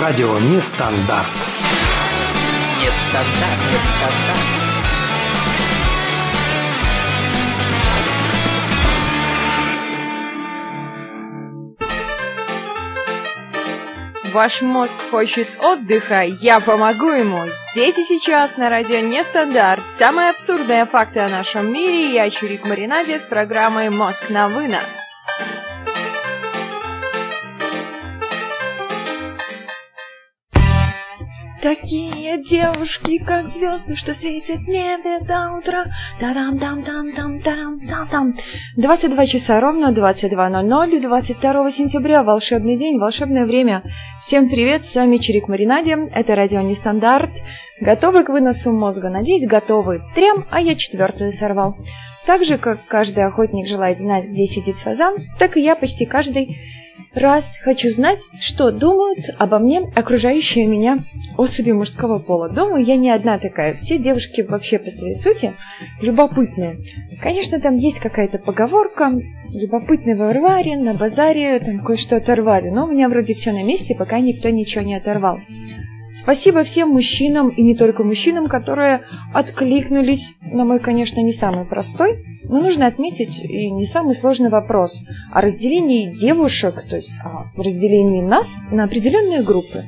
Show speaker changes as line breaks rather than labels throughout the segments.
Радио Нестандарт.
Нестандарт, нестандарт.
Ваш мозг хочет отдыха, я помогу ему. Здесь и сейчас на радио Нестандарт. Самые абсурдные факты о нашем мире. Я Чурик Маринаде с программой «Мозг на вынос». Такие девушки, как звезды, что светят небе до утра. Та-дам, дам, дам, дам, дам, дам, дам. 22 часа ровно, 22.00, 22 сентября, волшебный день, волшебное время. Всем привет, с вами Чирик Маринаде, это радио Нестандарт. Готовы к выносу мозга? Надеюсь, готовы. Трем, а я четвертую сорвал. Так же, как каждый охотник желает знать, где сидит фазан, так и я почти каждый раз хочу знать, что думают обо мне окружающие меня особи мужского пола. Думаю, я не одна такая. Все девушки вообще по своей сути любопытные. Конечно, там есть какая-то поговорка. Любопытный Варваре, на базаре там кое-что оторвали. Но у меня вроде все на месте, пока никто ничего не оторвал. Спасибо всем мужчинам, и не только мужчинам, которые откликнулись на мой, конечно, не самый простой, но нужно отметить и не самый сложный вопрос о разделении девушек, то есть о разделении нас на определенные группы.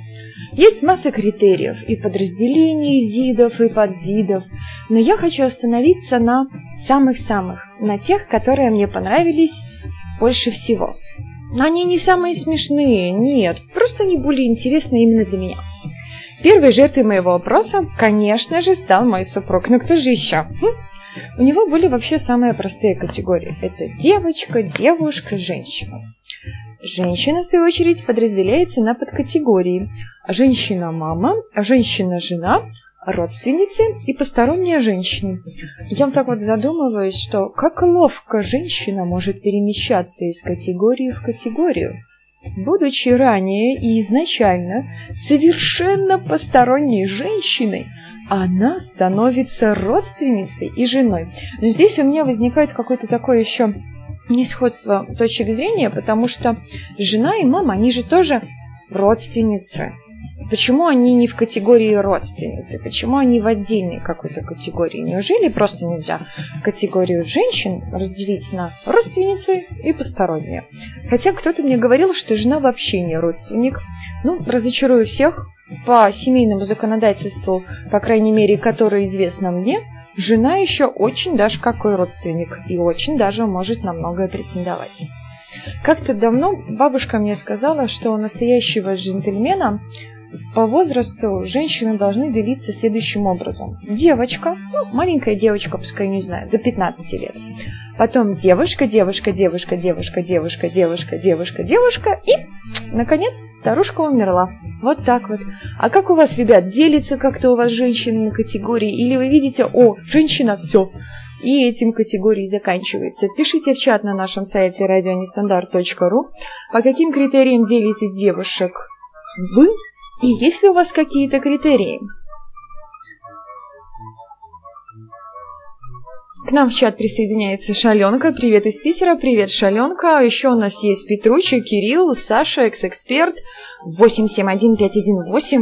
Есть масса критериев и подразделений, видов и подвидов, но я хочу остановиться на самых-самых, на тех, которые мне понравились больше всего. Они не самые смешные, нет, просто они более интересны именно для меня. Первой жертвой моего опроса, конечно же, стал мой супруг. Ну кто же еще? Хм? У него были вообще самые простые категории. Это девочка, девушка, женщина. Женщина, в свою очередь, подразделяется на подкатегории. Женщина-мама, женщина-жена, родственницы и посторонняя женщина. Я вот так вот задумываюсь, что как ловко женщина может перемещаться из категории в категорию будучи ранее и изначально совершенно посторонней женщиной, она становится родственницей и женой. Но здесь у меня возникает какое-то такое еще несходство точек зрения, потому что жена и мама, они же тоже родственницы. Почему они не в категории родственницы? Почему они в отдельной какой-то категории? Неужели просто нельзя категорию женщин разделить на родственницы и посторонние? Хотя кто-то мне говорил, что жена вообще не родственник. Ну, разочарую всех. По семейному законодательству, по крайней мере, которое известно мне, жена еще очень даже какой родственник и очень даже может на многое претендовать. Как-то давно бабушка мне сказала, что у настоящего джентльмена по возрасту женщины должны делиться следующим образом. Девочка, ну, маленькая девочка, пускай не знаю, до 15 лет. Потом девушка, девушка, девушка, девушка, девушка, девушка, девушка, девушка. И, наконец, старушка умерла. Вот так вот. А как у вас, ребят, делится как-то у вас женщины на категории? Или вы видите, о, женщина, все, и этим категории заканчивается. Пишите в чат на нашем сайте радионестандарт.ру, по каким критериям делите девушек вы и есть ли у вас какие-то критерии? К нам в чат присоединяется Шаленка. Привет из Питера. Привет, Шаленка. Еще у нас есть Петручи, Кирилл, Саша, экс-эксперт. 871518.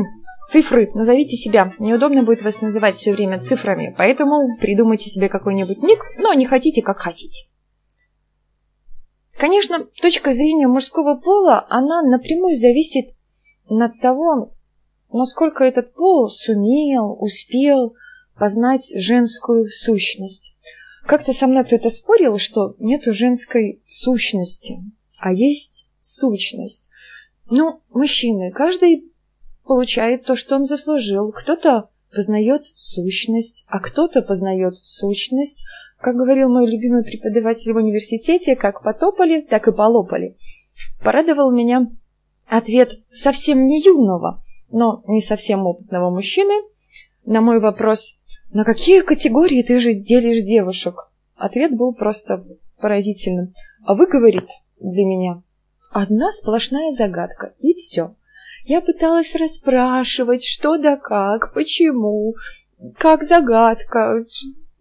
Цифры. Назовите себя. Неудобно будет вас называть все время цифрами. Поэтому придумайте себе какой-нибудь ник, но не хотите, как хотите. Конечно, точка зрения мужского пола, она напрямую зависит над того, насколько этот пол сумел, успел познать женскую сущность. Как-то со мной кто-то спорил, что нету женской сущности, а есть сущность. Ну, мужчины, каждый получает то, что он заслужил. Кто-то познает сущность, а кто-то познает сущность. Как говорил мой любимый преподаватель в университете, как потопали, так и полопали. Порадовал меня Ответ совсем не юного, но не совсем опытного мужчины на мой вопрос «На какие категории ты же делишь девушек?» Ответ был просто поразительным. А вы, говорит, для меня одна сплошная загадка, и все. Я пыталась расспрашивать, что да как, почему, как загадка.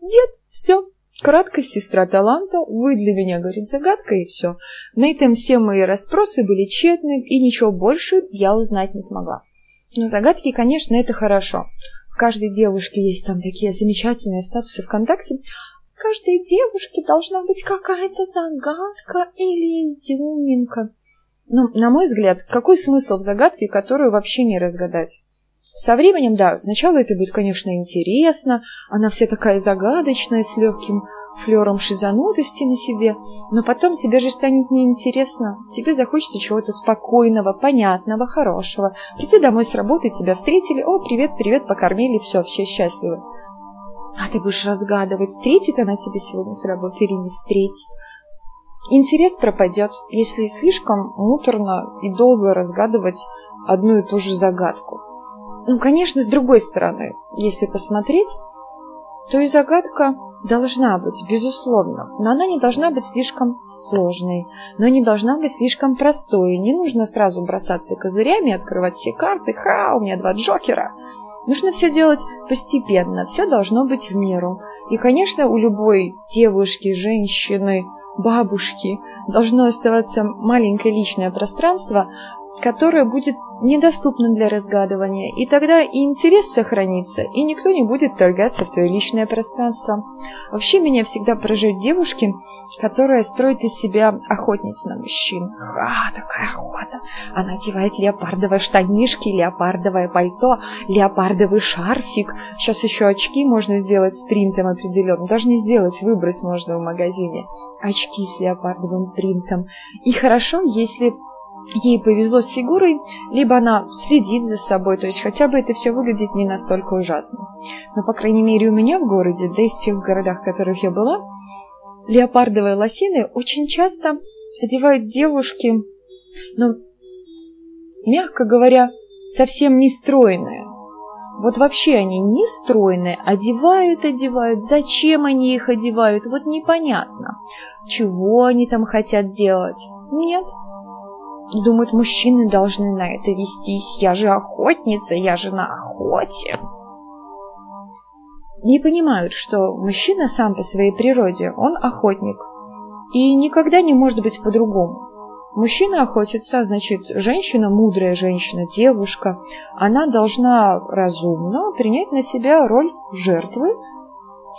Нет, все, Краткость сестра таланта, вы для меня, говорит, загадка и все. На этом все мои расспросы были тщетны, и ничего больше я узнать не смогла. Но загадки, конечно, это хорошо. В каждой девушке есть там такие замечательные статусы ВКонтакте. В каждой девушке должна быть какая-то загадка или изюминка. Ну, на мой взгляд, какой смысл в загадке, которую вообще не разгадать? Со временем, да, сначала это будет, конечно, интересно, она вся такая загадочная, с легким флером шизанутости на себе, но потом тебе же станет неинтересно. Тебе захочется чего-то спокойного, понятного, хорошего. Прийти домой с работы, тебя встретили, о, привет, привет, покормили, все, все счастливы. А ты будешь разгадывать, встретит она тебя сегодня с работы или не встретит. Интерес пропадет, если слишком муторно и долго разгадывать одну и ту же загадку. Ну, конечно, с другой стороны, если посмотреть, то и загадка должна быть, безусловно, но она не должна быть слишком сложной, но не должна быть слишком простой. Не нужно сразу бросаться козырями, открывать все карты. Ха, у меня два джокера. Нужно все делать постепенно, все должно быть в меру. И, конечно, у любой девушки, женщины, бабушки должно оставаться маленькое личное пространство, которое будет недоступно для разгадывания, и тогда и интерес сохранится, и никто не будет торгаться в твое личное пространство. Вообще меня всегда поражают девушки, которые строят из себя охотниц на мужчин. Ха, такая охота! Она одевает леопардовые штанишки, леопардовое пальто, леопардовый шарфик. Сейчас еще очки можно сделать с принтом определенным. Даже не сделать, выбрать можно в магазине. Очки с леопардовым принтом. И хорошо, если ей повезло с фигурой, либо она следит за собой, то есть хотя бы это все выглядит не настолько ужасно. Но, по крайней мере, у меня в городе, да и в тех городах, в которых я была, леопардовые лосины очень часто одевают девушки, ну, мягко говоря, совсем не стройные. Вот вообще они не стройные, одевают, одевают, зачем они их одевают, вот непонятно. Чего они там хотят делать? Нет, и думают, мужчины должны на это вестись. Я же охотница, я же на охоте. Не понимают, что мужчина сам по своей природе, он охотник. И никогда не может быть по-другому. Мужчина охотится, значит, женщина, мудрая женщина, девушка, она должна разумно принять на себя роль жертвы,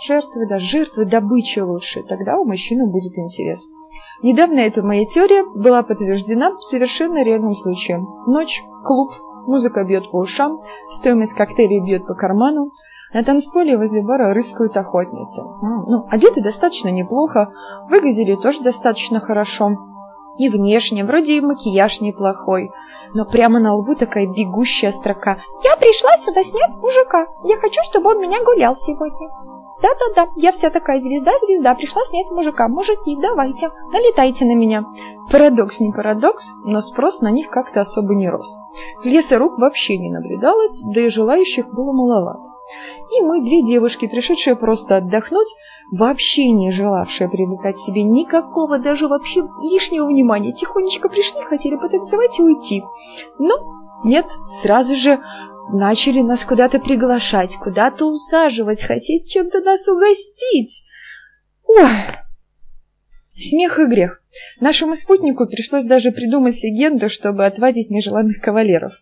жертвы, да, жертвы добычи лучше, тогда у мужчины будет интерес. Недавно эта моя теория была подтверждена совершенно реальным случаем. Ночь, клуб, музыка бьет по ушам, стоимость коктейлей бьет по карману. На танцполе возле бара рыскают охотницы. Ну, одеты достаточно неплохо, выглядели тоже достаточно хорошо. И внешне, вроде и макияж неплохой. Но прямо на лбу такая бегущая строка. «Я пришла сюда снять мужика. Я хочу, чтобы он меня гулял сегодня». Да-да-да, я вся такая звезда-звезда, пришла снять мужика. Мужики, давайте, налетайте на меня. Парадокс не парадокс, но спрос на них как-то особо не рос. Леса рук вообще не наблюдалось, да и желающих было маловато. И мы, две девушки, пришедшие просто отдохнуть, вообще не желавшие привлекать себе никакого, даже вообще лишнего внимания, тихонечко пришли, хотели потанцевать и уйти. Но нет, сразу же начали нас куда-то приглашать, куда-то усаживать, хотеть чем-то нас угостить. Ой, смех и грех. Нашему спутнику пришлось даже придумать легенду, чтобы отвадить нежеланных кавалеров.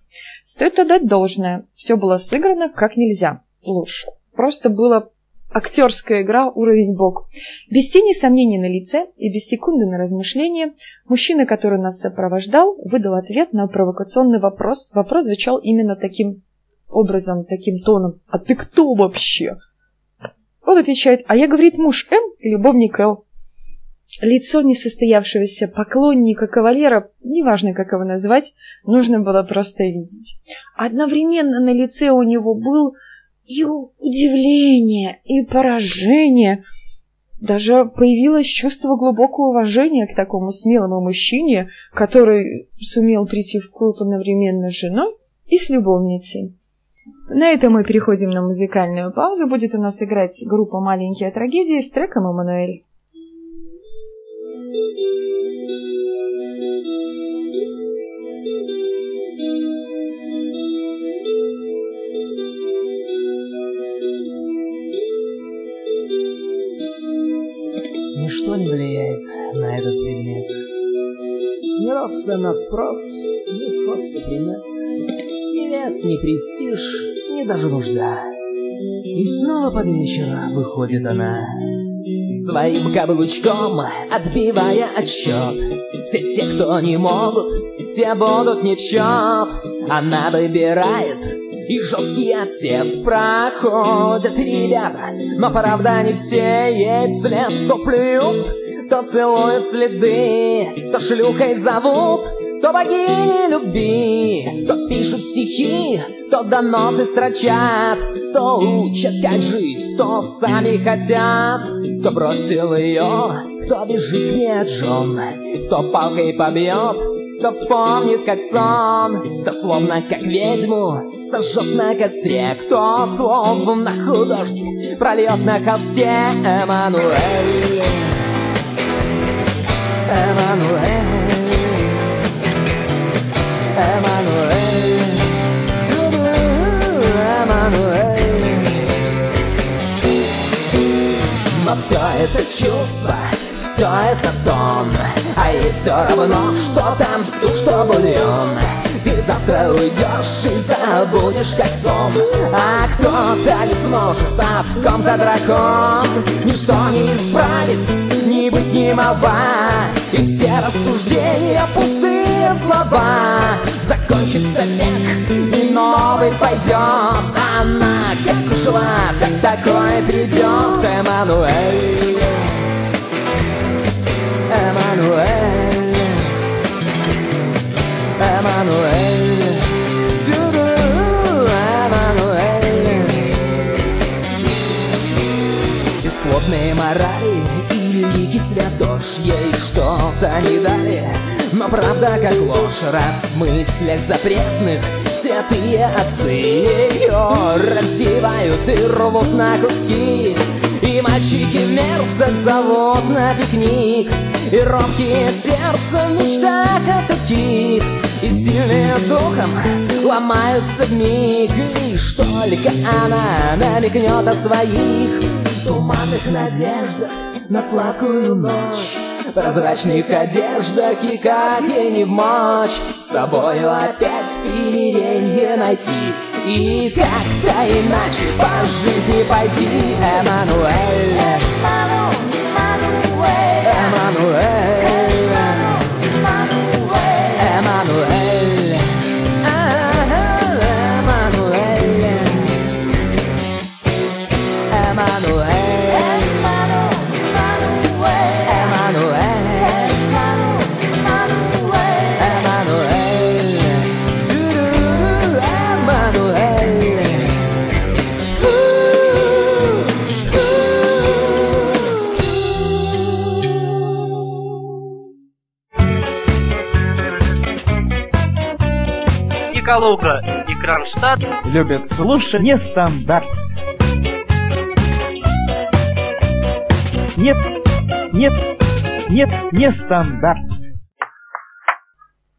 Стоит отдать должное, все было сыграно как нельзя лучше. Просто было актерская игра уровень бог. Без тени сомнений на лице и без секунды на размышление, мужчина, который нас сопровождал, выдал ответ на провокационный вопрос. Вопрос звучал именно таким образом, таким тоном. «А ты кто вообще?» Он отвечает, а я, говорит, муж М и любовник Л. Лицо несостоявшегося поклонника кавалера, неважно, как его назвать, нужно было просто видеть. Одновременно на лице у него был и удивление, и поражение. Даже появилось чувство глубокого уважения к такому смелому мужчине, который сумел прийти в клуб одновременно с женой и с любовницей. На этом мы переходим на музыкальную паузу. Будет у нас играть группа «Маленькие трагедии» с треком «Эммануэль».
Ничто не влияет на этот предмет. Ни рост на спрос, ни сходство примет интерес, ни престиж, ни даже нужда. И снова под вечер выходит она. Своим каблучком отбивая отсчет. Все те, кто не могут, те будут не в счет. Она выбирает и жесткий отсев проходят ребята Но правда не все ей вслед То плюют, то целуют следы То шлюхой зовут, то богини любви То пишут стихи, то доносы строчат То учат, как жить, то сами хотят Кто бросил ее, кто бежит не от жен Кто палкой побьет, кто вспомнит, как сон, кто словно как ведьму сожжет на костре, кто словно художник прольет на холсте Эммануэль. Эммануэль. Эммануэль. Но все это чувство все это тон. А ей все равно, что там суп, что бульон. Ты завтра уйдешь и забудешь как сон А кто-то не сможет, а в ком-то дракон. Ничто не исправить, не быть ни молва И все рассуждения пустые слова. Закончится век, новый пойдет Она как ушла, так такое придет Эммануэль. Эммануэль. Эммануэль. Бесплотные морали и лики святош. Ей что-то не дали но правда как ложь Раз в мыслях запретных Святые отцы ее раздевают и рвут на куски. И мальчики в мерзах зовут на пикник. И робкие сердца в мечтах о таких И сильные духом ломаются в миг. Лишь только она намекнет о своих Туманных надеждах на сладкую ночь Прозрачных одеждах и как ей не мочь С собою опять примиренье найти. И как-то иначе по жизни пойти. Эммануэль Эммануэль. Эммануэль
Калуга и Кронштадт
любят слушать нестандарт. Нет, нет, нет, нестандарт.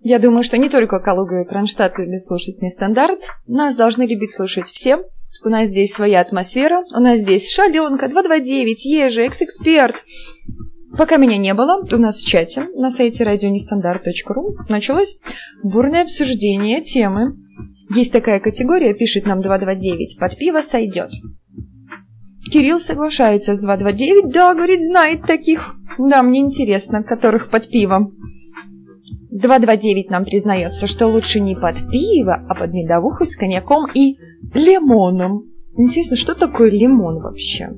Я думаю, что не только Калуга и Кронштадт любят слушать нестандарт. Нас должны любить слушать все. У нас здесь своя атмосфера. У нас здесь Шаленка, 229, Ежи, Экс-эксперт. Пока меня не было, у нас в чате на сайте радионестандарт.ру началось бурное обсуждение темы. Есть такая категория, пишет нам 229, под пиво сойдет. Кирилл соглашается с 229, да, говорит, знает таких. Да, мне интересно, которых под пивом. 229 нам признается, что лучше не под пиво, а под медовуху с коньяком и лимоном. Интересно, что такое лимон вообще?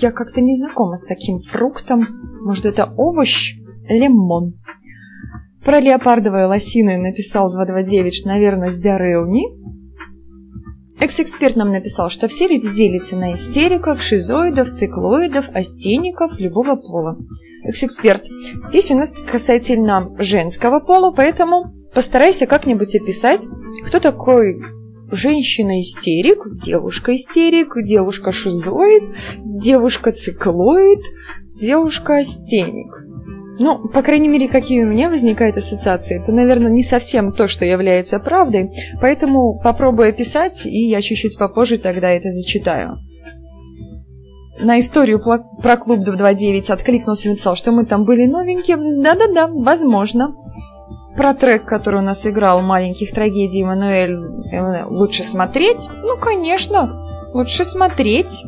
Я как-то не знакома с таким фруктом. Может, это овощ? Лимон. Про леопардовые лосины написал 229, что, наверное, с диареуни. Экс-эксперт нам написал, что все люди делятся на истериков, шизоидов, циклоидов, астеников любого пола. Экс-эксперт, здесь у нас касательно женского пола, поэтому постарайся как-нибудь описать, кто такой женщина-истерик, девушка-истерик, девушка-шизоид, девушка-циклоид, девушка-астеник. Ну, по крайней мере, какие у меня возникают ассоциации, это, наверное, не совсем то, что является правдой, поэтому попробую описать, и я чуть-чуть попозже тогда это зачитаю. На историю про клуб 229 откликнулся и написал, что мы там были новенькие. Да-да-да, возможно. Про трек, который у нас играл «Маленьких трагедий» Эммануэль, лучше смотреть? Ну, конечно, лучше смотреть.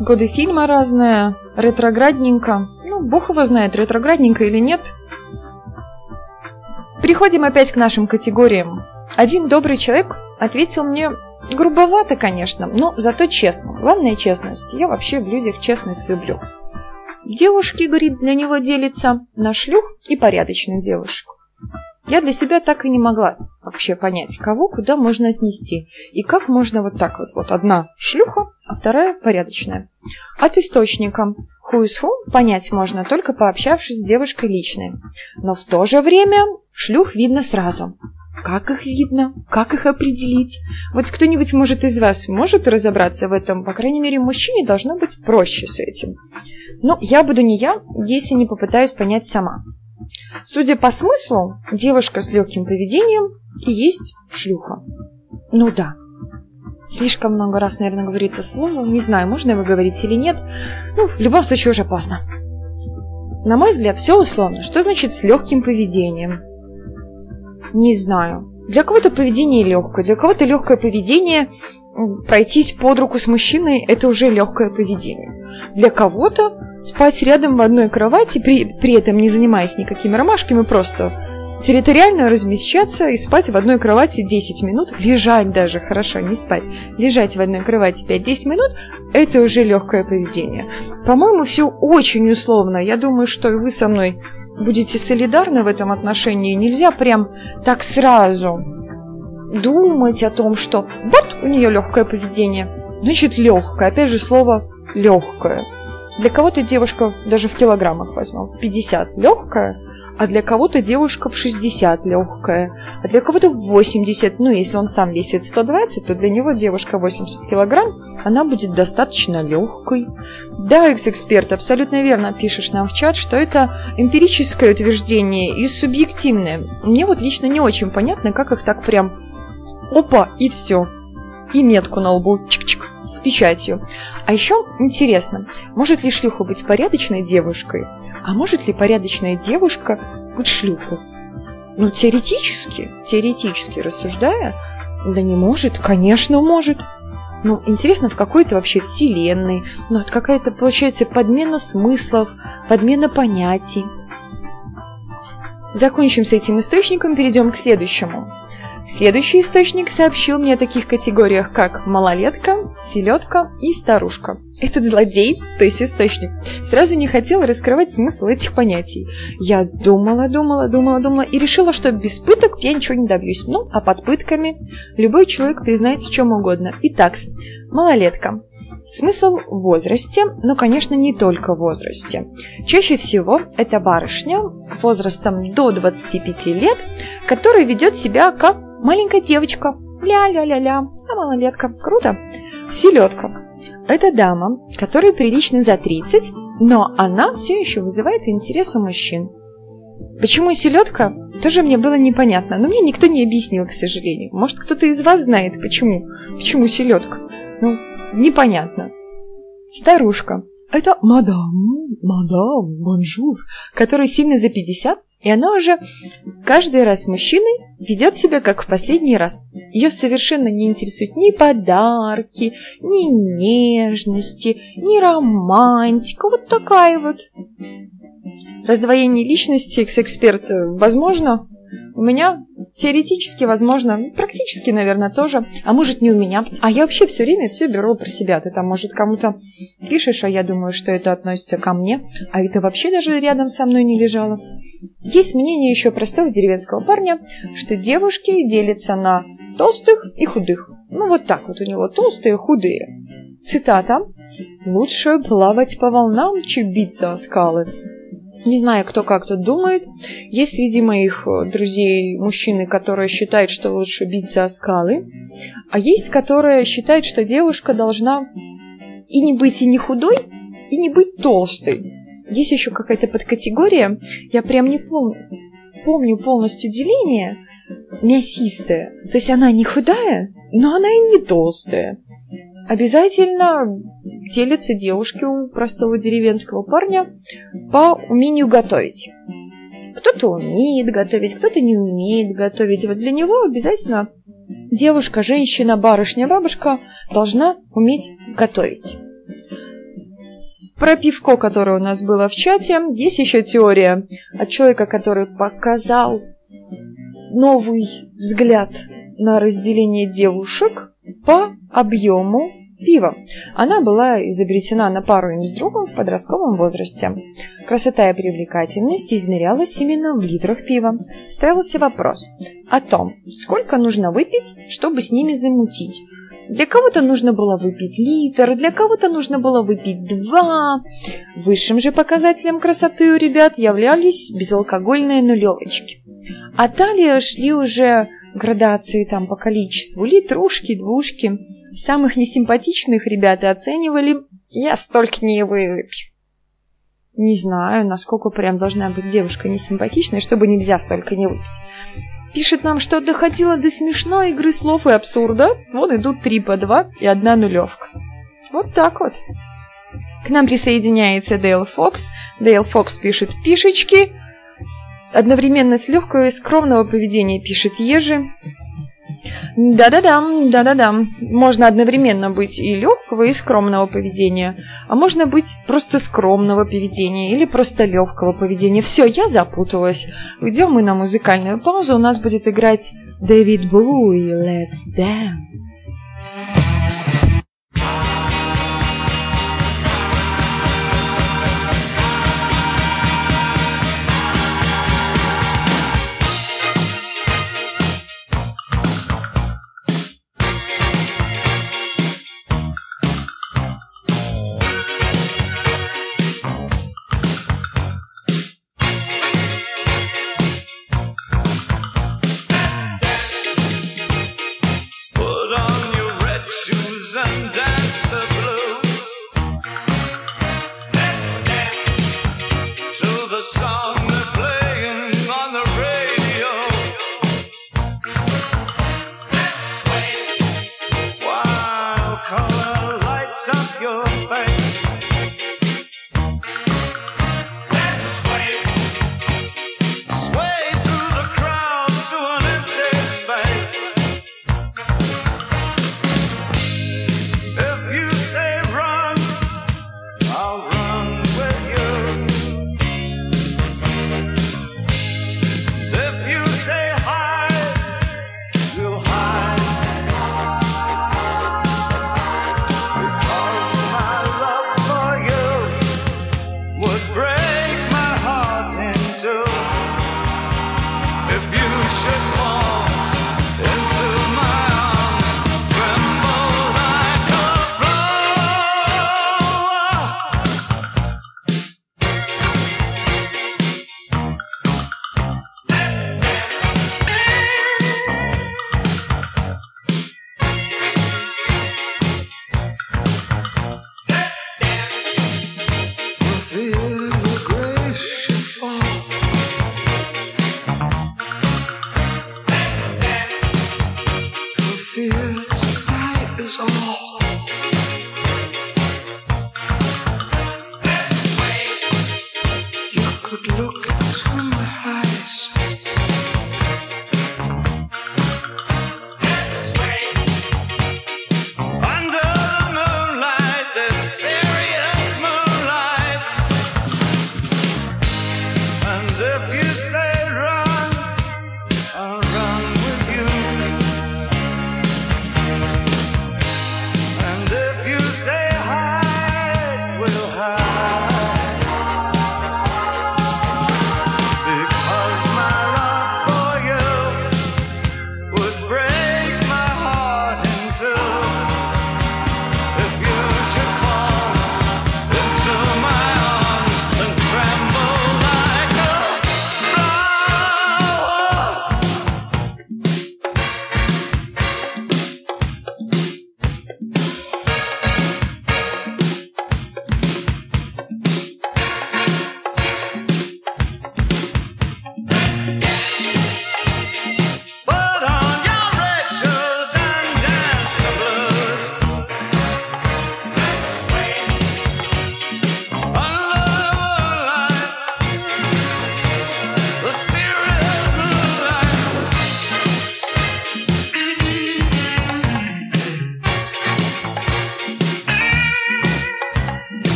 Годы фильма разные, ретроградненько. Ну, бог его знает, ретроградненько или нет. Переходим опять к нашим категориям. Один добрый человек ответил мне грубовато, конечно, но зато честно. Главное честность. Я вообще в людях честность люблю. Девушки, говорит, для него делится на шлюх и порядочных девушек. Я для себя так и не могла вообще понять, кого куда можно отнести. И как можно вот так вот. Вот одна шлюха, а вторая порядочная. От источника who is who понять можно, только пообщавшись с девушкой личной. Но в то же время шлюх видно сразу. Как их видно? Как их определить? Вот кто-нибудь, может, из вас может разобраться в этом? По крайней мере, мужчине должно быть проще с этим. Но я буду не я, если не попытаюсь понять сама. Судя по смыслу, девушка с легким поведением и есть шлюха. Ну да. Слишком много раз, наверное, говорит это слово. Не знаю, можно его говорить или нет. Ну, в любом случае уже поздно. На мой взгляд, все условно. Что значит с легким поведением? Не знаю. Для кого-то поведение легкое, для кого-то легкое поведение пройтись под руку с мужчиной – это уже легкое поведение. Для кого-то спать рядом в одной кровати, при, при этом не занимаясь никакими ромашками, просто территориально размещаться и спать в одной кровати 10 минут, лежать даже, хорошо, не спать, лежать в одной кровати 5-10 минут, это уже легкое поведение. По-моему, все очень условно. Я думаю, что и вы со мной будете солидарны в этом отношении. Нельзя прям так сразу думать о том, что вот у нее легкое поведение. Значит, легкое. Опять же, слово легкое. Для кого-то девушка даже в килограммах возьмем, в 50 легкая, а для кого-то девушка в 60 легкая, а для кого-то в 80, ну, если он сам весит 120, то для него девушка 80 килограмм, она будет достаточно легкой. Да, экс-эксперт, абсолютно верно пишешь нам в чат, что это эмпирическое утверждение и субъективное. Мне вот лично не очень понятно, как их так прям опа, и все. И метку на лбу, чик-чик, с печатью. А еще интересно, может ли шлюха быть порядочной девушкой, а может ли порядочная девушка быть шлюхой? Ну, теоретически, теоретически рассуждая, да не может, конечно может. Ну, интересно, в какой-то вообще вселенной, ну, это какая-то, получается, подмена смыслов, подмена понятий. Закончим с этим источником, перейдем к следующему. Следующий источник сообщил мне о таких категориях, как малолетка, селедка и старушка. Этот злодей, то есть источник, сразу не хотел раскрывать смысл этих понятий. Я думала, думала, думала, думала и решила, что без пыток я ничего не добьюсь. Ну, а под пытками любой человек признает в чем угодно. Итак, малолетка. Смысл в возрасте, но, конечно, не только в возрасте. Чаще всего это барышня возрастом до 25 лет, которая ведет себя как Маленькая девочка. Ля-ля-ля-ля. А малолетка. Круто. Селедка. Это дама, которой прилично за 30, но она все еще вызывает интерес у мужчин. Почему селедка, тоже мне было непонятно, но мне никто не объяснил, к сожалению. Может, кто-то из вас знает, почему? Почему селедка? Ну, непонятно. Старушка. Это мадам, мадам, bonjour, которая сильно за 50, и она уже каждый раз мужчиной ведет себя как в последний раз. Ее совершенно не интересуют ни подарки, ни нежности, ни романтика. Вот такая вот. Раздвоение личности, экс-эксперт, возможно, у меня теоретически, возможно, практически, наверное, тоже. А может, не у меня. А я вообще все время все беру про себя. Ты там, может, кому-то пишешь, а я думаю, что это относится ко мне. А это вообще даже рядом со мной не лежало. Есть мнение еще простого деревенского парня, что девушки делятся на толстых и худых. Ну, вот так вот у него толстые, худые. Цитата. «Лучше плавать по волнам, чем биться о скалы». Не знаю, кто как тут думает. Есть среди моих э, друзей мужчины, которые считают, что лучше биться о скалы, а есть, которые считают, что девушка должна и не быть и не худой, и не быть толстой. Есть еще какая-то подкатегория, я прям не помню, помню полностью деление, мясистая. То есть она не худая, но она и не толстая. Обязательно делятся девушки у простого деревенского парня по умению готовить. Кто-то умеет готовить, кто-то не умеет готовить. Вот для него обязательно девушка, женщина, барышня, бабушка должна уметь готовить. Про пивко, которое у нас было в чате, есть еще теория от человека, который показал новый взгляд на разделение девушек по объему пива. Она была изобретена на пару им с другом в подростковом возрасте. Красота и привлекательность измерялась именно в литрах пива. Ставился вопрос о том, сколько нужно выпить, чтобы с ними замутить. Для кого-то нужно было выпить литр, для кого-то нужно было выпить два. Высшим же показателем красоты у ребят являлись безалкогольные нулевочки. А далее шли уже градации там по количеству, литрушки, двушки. Самых несимпатичных ребят оценивали «я столько не выпью». Не знаю, насколько прям должна быть девушка несимпатичной, чтобы нельзя столько не выпить. Пишет нам, что доходило до смешной игры слов и абсурда. Вон идут три по два и одна нулевка. Вот так вот. К нам присоединяется Дейл Фокс. Дейл Фокс пишет пишечки. Одновременно с легкого и скромного поведения пишет Ежи. Да-да-да, да-да-да. Можно одновременно быть и легкого, и скромного поведения. А можно быть просто скромного поведения или просто легкого поведения. Все, я запуталась. Уйдем мы на музыкальную паузу. У нас будет играть Дэвид Блуи «Let's Dance».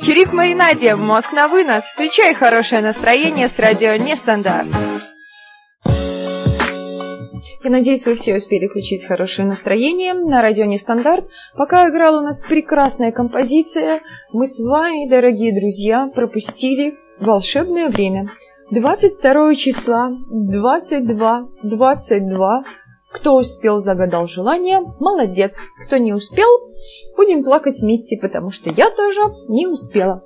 Чирик Маринаде, мозг на вынос. Включай хорошее настроение с радио Нестандарт. Я надеюсь, вы все успели включить хорошее настроение на радио Нестандарт. Пока играла у нас прекрасная композиция, мы с вами, дорогие друзья, пропустили волшебное время. 22 числа, 22, 22. Кто успел, загадал желание, молодец. Кто не успел, будем плакать вместе, потому что я тоже не успела.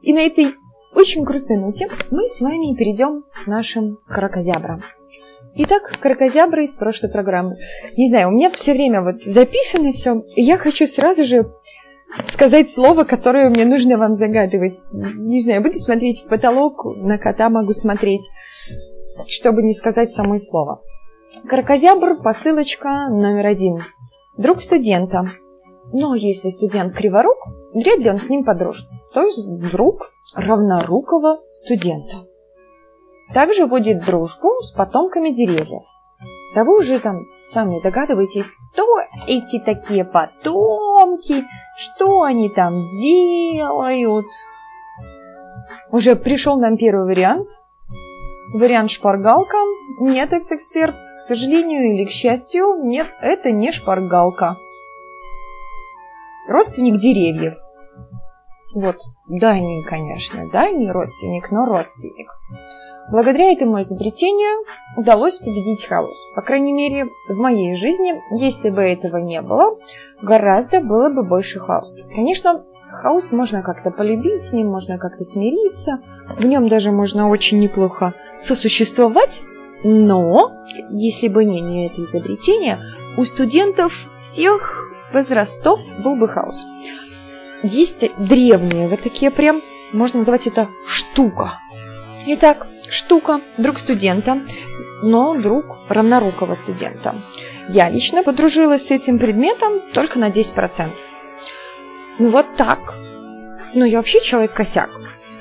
И на этой очень грустной ноте мы с вами перейдем к нашим кракозябрам. Итак, кракозябры из прошлой программы. Не знаю, у меня все время вот записано все, и я хочу сразу же сказать слово, которое мне нужно вам загадывать. Не знаю, буду смотреть в потолок, на кота могу смотреть, чтобы не сказать самое слово. Кракозябр, посылочка номер один. Друг студента. Но если студент криворук, вряд ли он с ним подружится. То есть друг равнорукого студента. Также будет дружбу с потомками деревьев. Да вы уже там сами догадываетесь, кто эти такие потомки, что они там делают. Уже пришел нам первый вариант. Вариант шпаргалка. Нет, экс-эксперт, к сожалению или к счастью, нет, это не шпаргалка. Родственник деревьев. Вот, дальний, конечно, дальний родственник, но родственник. Благодаря этому изобретению удалось победить хаос. По крайней мере, в моей жизни, если бы этого не было, гораздо было бы больше хаоса. Конечно, хаос можно как-то полюбить, с ним можно как-то смириться, в нем даже можно очень неплохо сосуществовать, но если бы не, не это изобретение, у студентов всех возрастов был бы хаос. Есть древние вот такие прям, можно назвать это штука. Итак, штука, друг студента, но друг равнорукого студента. Я лично подружилась с этим предметом только на 10%. Ну вот так. Ну, я вообще человек-косяк.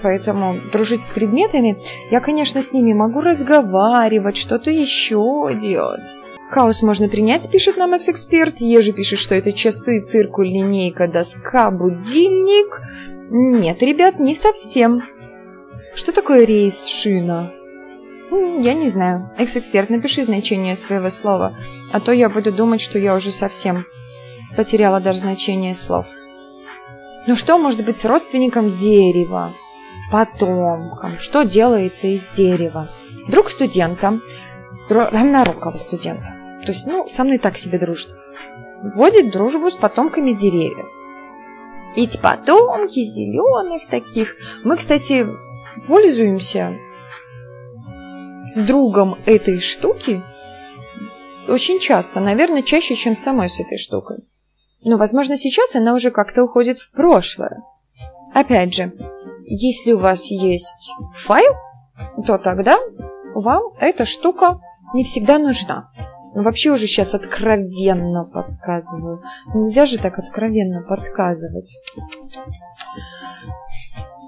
Поэтому дружить с предметами, я, конечно, с ними могу разговаривать, что-то еще делать. Хаос можно принять, пишет нам экс-эксперт. Ежи пишет, что это часы, циркуль, линейка, доска, будильник. Нет, ребят, не совсем. Что такое рейс шина? Я не знаю. Экс-эксперт, напиши значение своего слова, а то я буду думать, что я уже совсем потеряла даже значение слов. Ну что может быть родственником дерева? Потомком. Что делается из дерева? Друг студента, равнорукого студента. То есть, ну, со мной так себе дружит. Вводит дружбу с потомками деревьев. Эти потомки зеленых таких. Мы, кстати, пользуемся с другом этой штуки очень часто, наверное, чаще, чем самой с этой штукой. Но, возможно, сейчас она уже как-то уходит в прошлое. Опять же, если у вас есть файл, то тогда вам эта штука не всегда нужна. Вообще уже сейчас откровенно подсказываю. Нельзя же так откровенно подсказывать.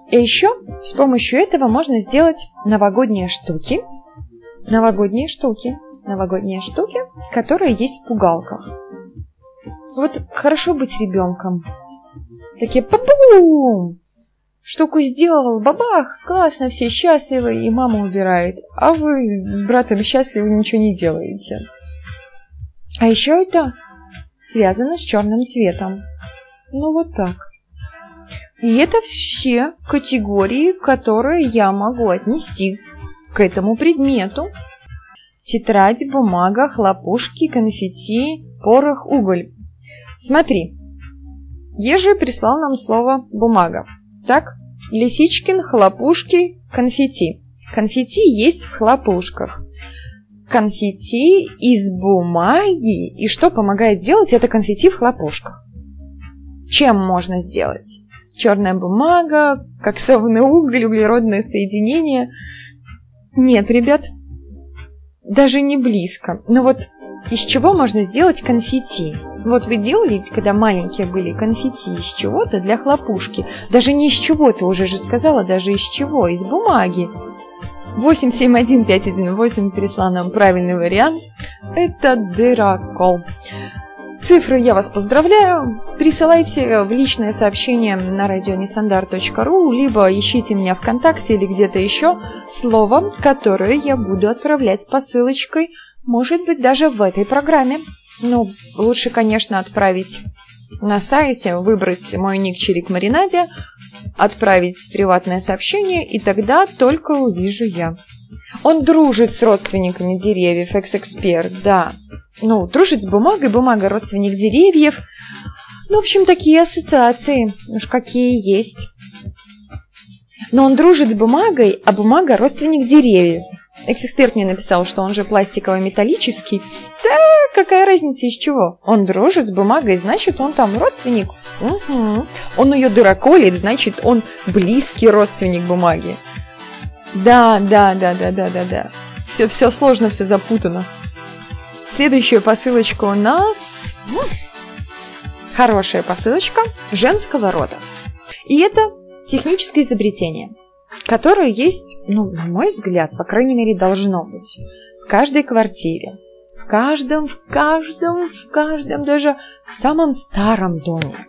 И еще с помощью этого можно сделать новогодние штуки. Новогодние штуки. Новогодние штуки, которые есть в пугалках. Вот хорошо быть ребенком. Такие папум! Штуку сделал, бабах, классно, все счастливы, и мама убирает. А вы с братом счастливы ничего не делаете. А еще это связано с черным цветом. Ну вот так. И это все категории, которые я могу отнести к этому предмету. Тетрадь, бумага, хлопушки, конфетти, порох, уголь. Смотри, Ежи прислал нам слово «бумага». Так, Лисичкин, хлопушки, конфетти. Конфетти есть в хлопушках. Конфетти из бумаги. И что помогает сделать это конфетти в хлопушках? Чем можно сделать? черная бумага, коксовный уголь, углеродное соединение. Нет, ребят, даже не близко. Но вот из чего можно сделать конфетти? Вот вы делали, когда маленькие были, конфетти из чего-то для хлопушки. Даже не из чего-то, уже же сказала, даже из чего, из бумаги. 871518 прислал нам правильный вариант. Это дырокол. цифры я вас поздравляю. Присылайте в личное сообщение на радионестандарт.ру, либо ищите меня ВКонтакте или где-то еще слово, которое я буду отправлять посылочкой, может быть, даже в этой программе. Ну, лучше, конечно, отправить на сайте, выбрать мой ник Чирик Маринаде, отправить приватное сообщение, и тогда только увижу я. Он дружит с родственниками деревьев, экс-эксперт, да. Ну, дружит с бумагой, бумага родственник деревьев. Ну, в общем, такие ассоциации, уж какие есть. Но он дружит с бумагой, а бумага родственник деревьев. Экс-эксперт мне написал, что он же пластиково-металлический. Да, какая разница из чего? Он дружит с бумагой, значит, он там родственник. Угу. Он ее дыроколит, значит, он близкий родственник бумаги. Да, да, да, да, да, да, да. Все, все сложно, все запутано. Следующая посылочка у нас... Хорошая посылочка женского рода. И это техническое изобретение, которое есть, ну, на мой взгляд, по крайней мере, должно быть в каждой квартире. В каждом, в каждом, в каждом, даже в самом старом доме.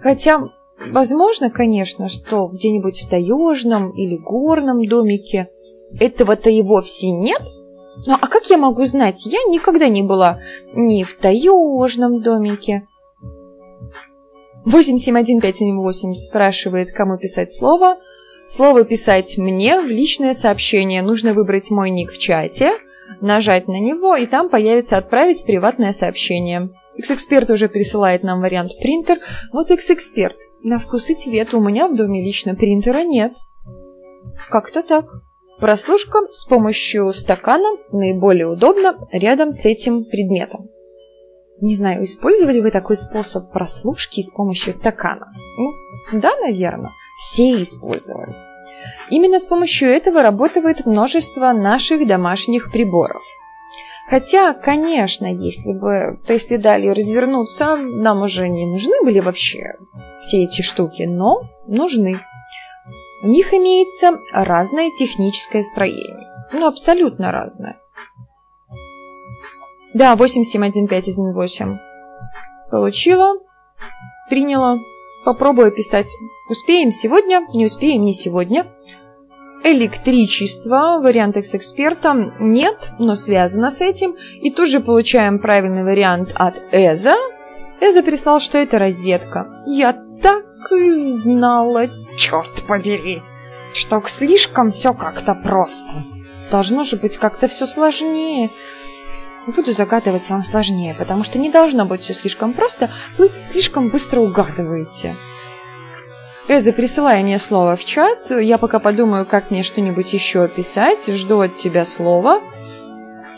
Хотя Возможно, конечно, что где-нибудь в таежном или горном домике этого-то и вовсе нет. Ну, а как я могу знать? Я никогда не была ни в таежном домике. 871578 спрашивает, кому писать слово. Слово писать мне в личное сообщение. Нужно выбрать мой ник в чате, нажать на него, и там появится «Отправить приватное сообщение». X-эксперт уже присылает нам вариант принтер. Вот X-эксперт. На вкус и цвет у меня в доме лично принтера нет. Как-то так. Прослушка с помощью стакана наиболее удобно рядом с этим предметом. Не знаю, использовали вы такой способ прослушки с помощью стакана? Ну, да, наверное. Все использовали. Именно с помощью этого работает множество наших домашних приборов – Хотя, конечно, если бы, то дали развернуться, нам уже не нужны были вообще все эти штуки, но нужны. У них имеется разное техническое строение. Ну, абсолютно разное. Да, 871518. Получила, приняла. Попробую писать. Успеем сегодня, не успеем не сегодня. Электричество, вариант экс-эксперта, нет, но связано с этим. И тут же получаем правильный вариант от Эза. Эза прислал, что это розетка. Я так и знала, черт побери, что слишком все как-то просто. Должно же быть как-то все сложнее. Буду загадывать вам сложнее, потому что не должно быть все слишком просто, вы слишком быстро угадываете. Эза, присылай мне слово в чат. Я пока подумаю, как мне что-нибудь еще описать. Жду от тебя слова.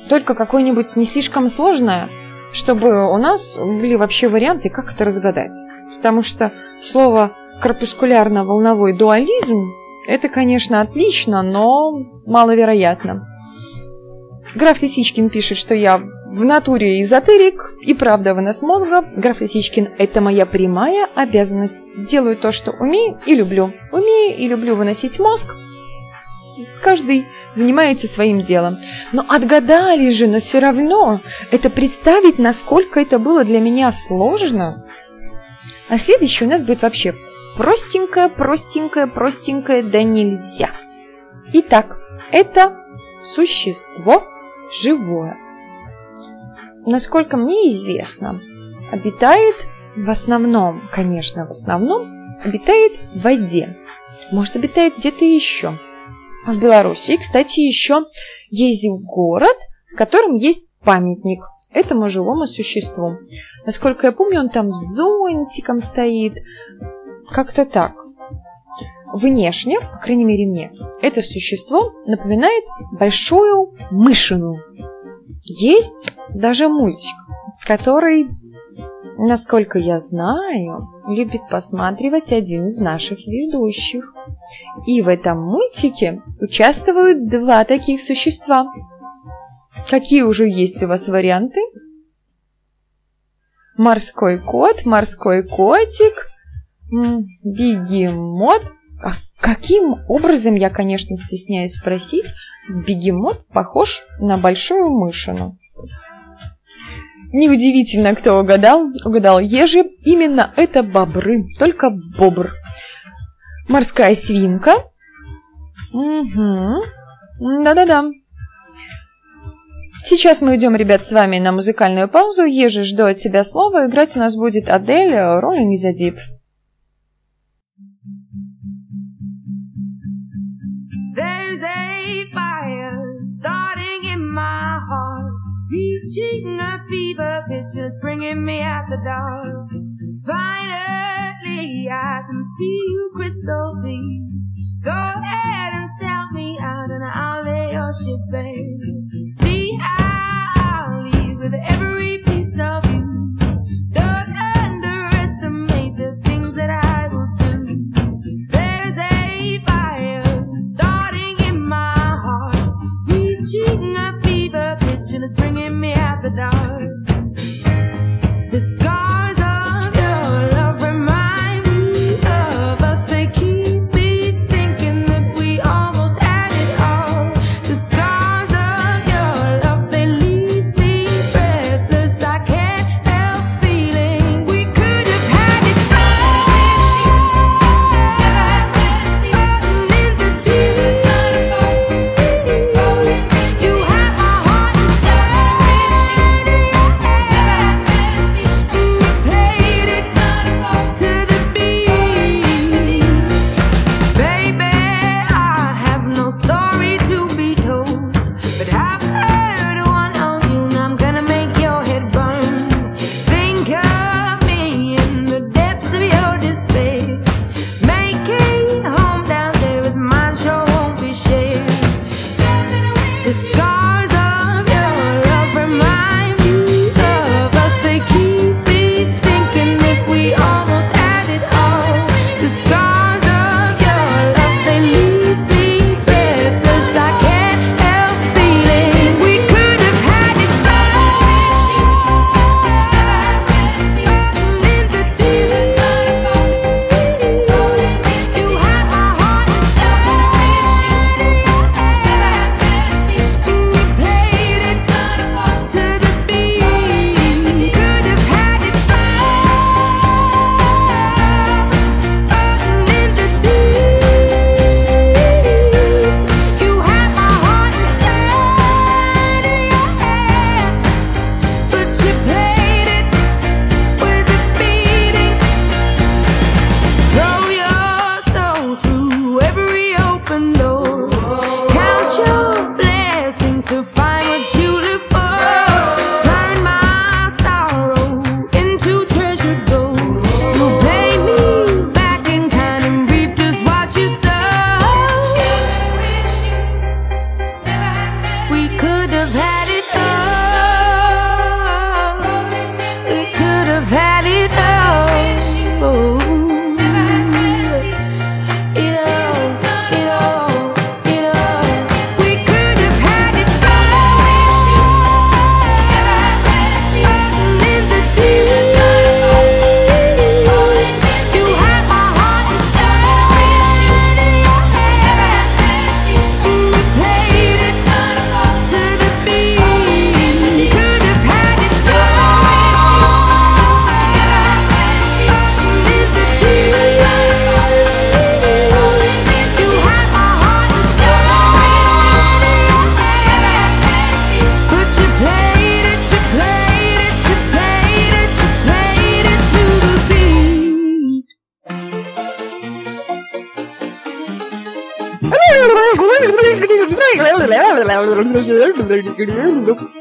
Только какое-нибудь не слишком сложное, чтобы у нас были вообще варианты, как это разгадать. Потому что слово корпускулярно-волновой дуализм это, конечно, отлично, но маловероятно. Граф Лисичкин пишет, что я в натуре эзотерик и правда вынос мозга. Граф Лисичкин – это моя прямая обязанность. Делаю то, что умею и люблю. Умею и люблю выносить мозг. Каждый занимается своим делом. Но отгадали же, но все равно это представить, насколько это было для меня сложно. А следующее у нас будет вообще простенькое, простенькое, простенькое, да нельзя. Итак, это существо живое. Насколько мне известно, обитает в основном, конечно, в основном, обитает в воде. Может, обитает где-то еще. В Беларуси, кстати, еще есть город, в котором есть памятник этому живому существу. Насколько я помню, он там с зонтиком стоит. Как-то так. Внешне, по крайней мере мне, это существо напоминает большую мышину. Есть даже мультик, который, насколько я знаю, любит посматривать один из наших ведущих. И в этом мультике участвуют два таких существа. Какие уже есть у вас варианты? Морской кот, морской котик, бегемот – каким образом, я, конечно, стесняюсь спросить, бегемот похож на большую мышину? Неудивительно, кто угадал. Угадал ежи. Именно это бобры, только бобр. Морская свинка. Угу. Да-да-да. Сейчас мы идем, ребят, с вами на музыкальную паузу. Ежи, жду от тебя слова. Играть у нас будет Адель, Rolling is
There's a fire starting in my heart, reaching a fever pitch that's bringing me out the dark. Finally, I can see you crystal clear. Go ahead and sell me out, and I'll lay your ship bare. See, how I'll leave with every the sky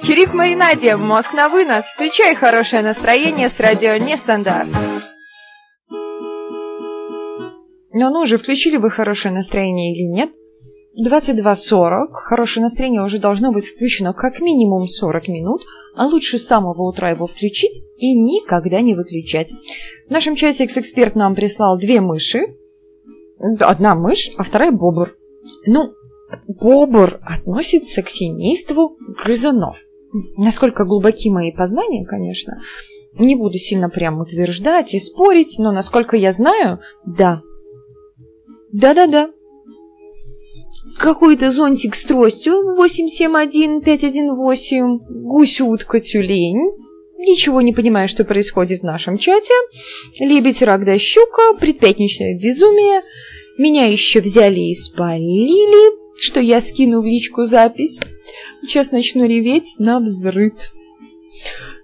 Чирик в маринаде, мозг на вынос. Включай хорошее настроение с радио Нестандарт. Ну, ну же, включили вы хорошее настроение или нет? 22.40. Хорошее настроение уже должно быть включено как минимум 40 минут, а лучше с самого утра его включить и никогда не выключать. В нашем чате экс-эксперт нам прислал две мыши. Одна мышь, а вторая бобр. Ну, бобр относится к семейству грызунов. Насколько глубоки мои познания, конечно, не буду сильно прям утверждать и спорить, но насколько я знаю, да. Да-да-да. Какой-то зонтик с тростью 871-518, гусь-утка тюлень ничего не понимая, что происходит в нашем чате. Лебедь, рак да щука, предпятничное безумие. Меня еще взяли и спалили, что я скину в личку запись. Сейчас начну реветь на взрыв.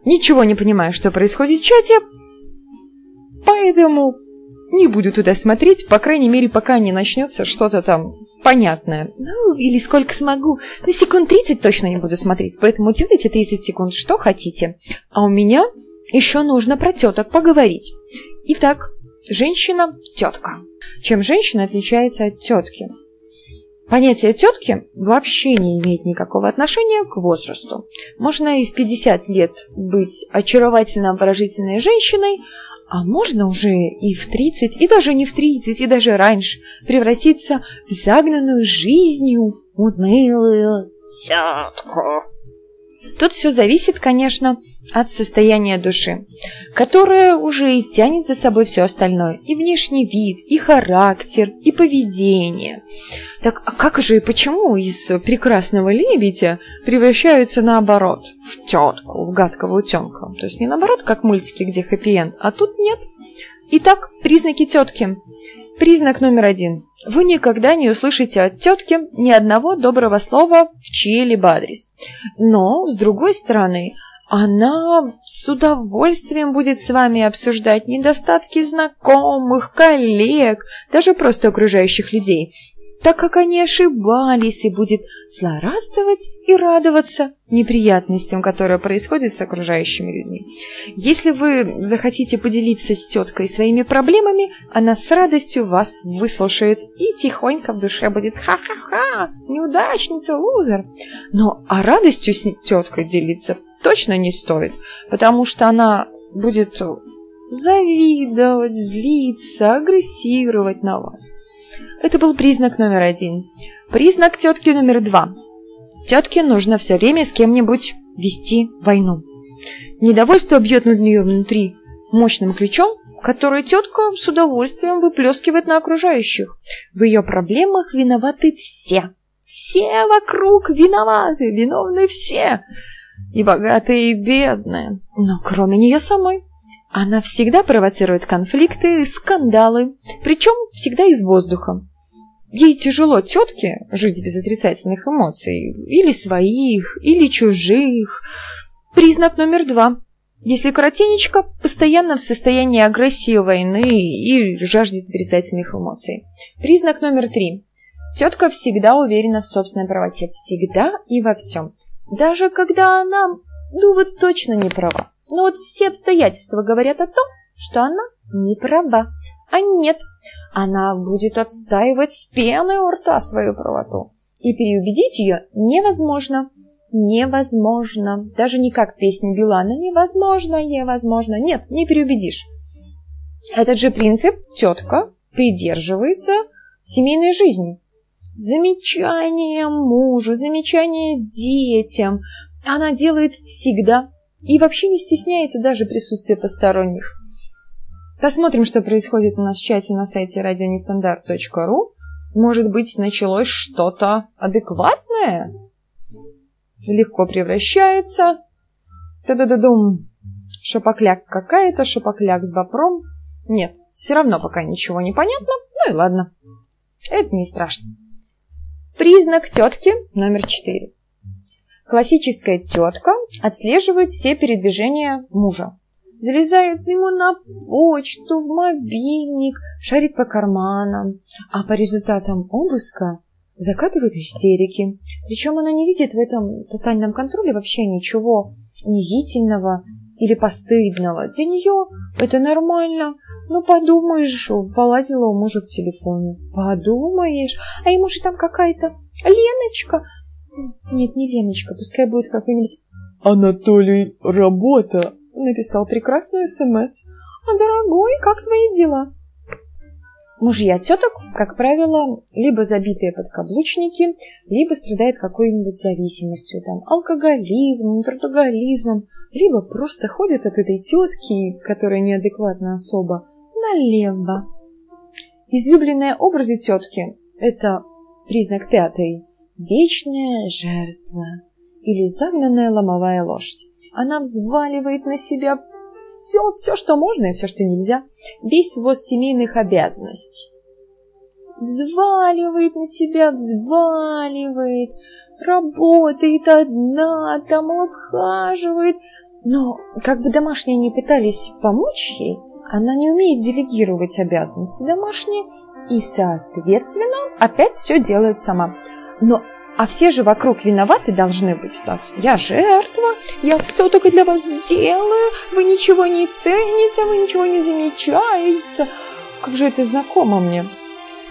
Ничего не понимаю, что происходит в чате, поэтому не буду туда смотреть, по крайней мере, пока не начнется что-то там понятное. Ну, или сколько смогу. Ну, секунд 30 точно не буду смотреть, поэтому делайте 30 секунд, что хотите. А у меня еще нужно про теток поговорить. Итак, женщина – тетка. Чем женщина отличается от тетки? Понятие тетки вообще не имеет никакого отношения к возрасту. Можно и в 50 лет быть очаровательно выражительной женщиной, а можно уже и в 30, и даже не в 30, и даже раньше превратиться в загнанную жизнью унылую тетку. Тут все зависит, конечно, от состояния души, которое уже и тянет за собой все остальное. И внешний вид, и характер, и поведение. Так а как же и почему из прекрасного лебедя превращаются наоборот, в тетку, в гадкого утенка? То есть не наоборот, как мультики, где хэппи-энд, а тут нет. Итак, признаки тетки. Признак номер один. Вы никогда не услышите от тетки ни одного доброго слова в чьей-либо адрес. Но, с другой стороны, она с удовольствием будет с вами обсуждать недостатки знакомых, коллег, даже просто окружающих людей, так как они ошибались, и будет злорадствовать и радоваться неприятностям, которые происходят с окружающими людьми. Если вы захотите поделиться с теткой своими проблемами, она с радостью вас выслушает и тихонько в душе будет «Ха-ха-ха! Неудачница, лузер!» Но а радостью с теткой делиться точно не стоит, потому что она будет завидовать, злиться, агрессировать на вас. Это был признак номер один. Признак тетки номер два. Тетке нужно все время с кем-нибудь вести войну. Недовольство бьет над нее внутри мощным ключом, который тетка с удовольствием выплескивает на окружающих. В ее проблемах виноваты все. Все вокруг виноваты, виновны все. И богатые, и бедные. Но кроме нее самой. Она всегда провоцирует конфликты, скандалы, причем всегда из воздуха. Ей тяжело тетке жить без отрицательных эмоций, или своих, или чужих. Признак номер два. Если коротенечко, постоянно в состоянии агрессии войны и жаждет отрицательных эмоций. Признак номер три. Тетка всегда уверена в собственной правоте. Всегда и во всем. Даже когда она, ну вот точно не права. Но вот все обстоятельства говорят о том, что она не права. А нет, она будет отстаивать с пеной у рта свою правоту. И переубедить ее невозможно. Невозможно. Даже не как песня Билана. Невозможно, невозможно. Нет, не переубедишь. Этот же принцип тетка придерживается в семейной жизни. Замечание мужу, замечание детям она делает всегда и вообще не стесняется даже присутствия посторонних. Посмотрим, что происходит у нас в чате на сайте радионестандарт.ру. Может быть, началось что-то адекватное? Легко превращается. Та-да-да-дум. Шапокляк какая-то, шапокляк с бопром. Нет, все равно пока ничего не понятно. Ну и ладно. Это не страшно. Признак тетки номер четыре. Классическая тетка отслеживает все передвижения мужа. Залезает ему на почту, в мобильник, шарит по карманам, а по результатам обыска закатывает истерики. Причем она не видит в этом тотальном контроле вообще ничего унизительного или постыдного. Для нее это нормально. Ну, подумаешь, полазила у мужа в телефоне. Подумаешь, а ему же там какая-то Леночка нет, не Леночка, пускай будет какой-нибудь Анатолий Работа. Написал прекрасную СМС. А, дорогой, как твои дела? Мужья теток, как правило, либо забитые подкаблучники, либо страдают какой-нибудь зависимостью, там, алкоголизмом, трудоголизмом, либо просто ходят от этой тетки, которая неадекватна особо, налево. Излюбленные образы тетки – это признак пятый вечная жертва или загнанная ломовая лошадь. Она взваливает на себя все, все, что можно и все, что нельзя, весь воз семейных обязанностей. Взваливает на себя, взваливает, работает одна, там обхаживает. Но как бы домашние не пытались помочь ей, она не умеет делегировать обязанности домашние и, соответственно, опять все делает сама. Но а все же вокруг виноваты должны быть у нас. Я жертва, я все только для вас делаю, вы ничего не цените, вы ничего не замечаете. Как же это знакомо мне.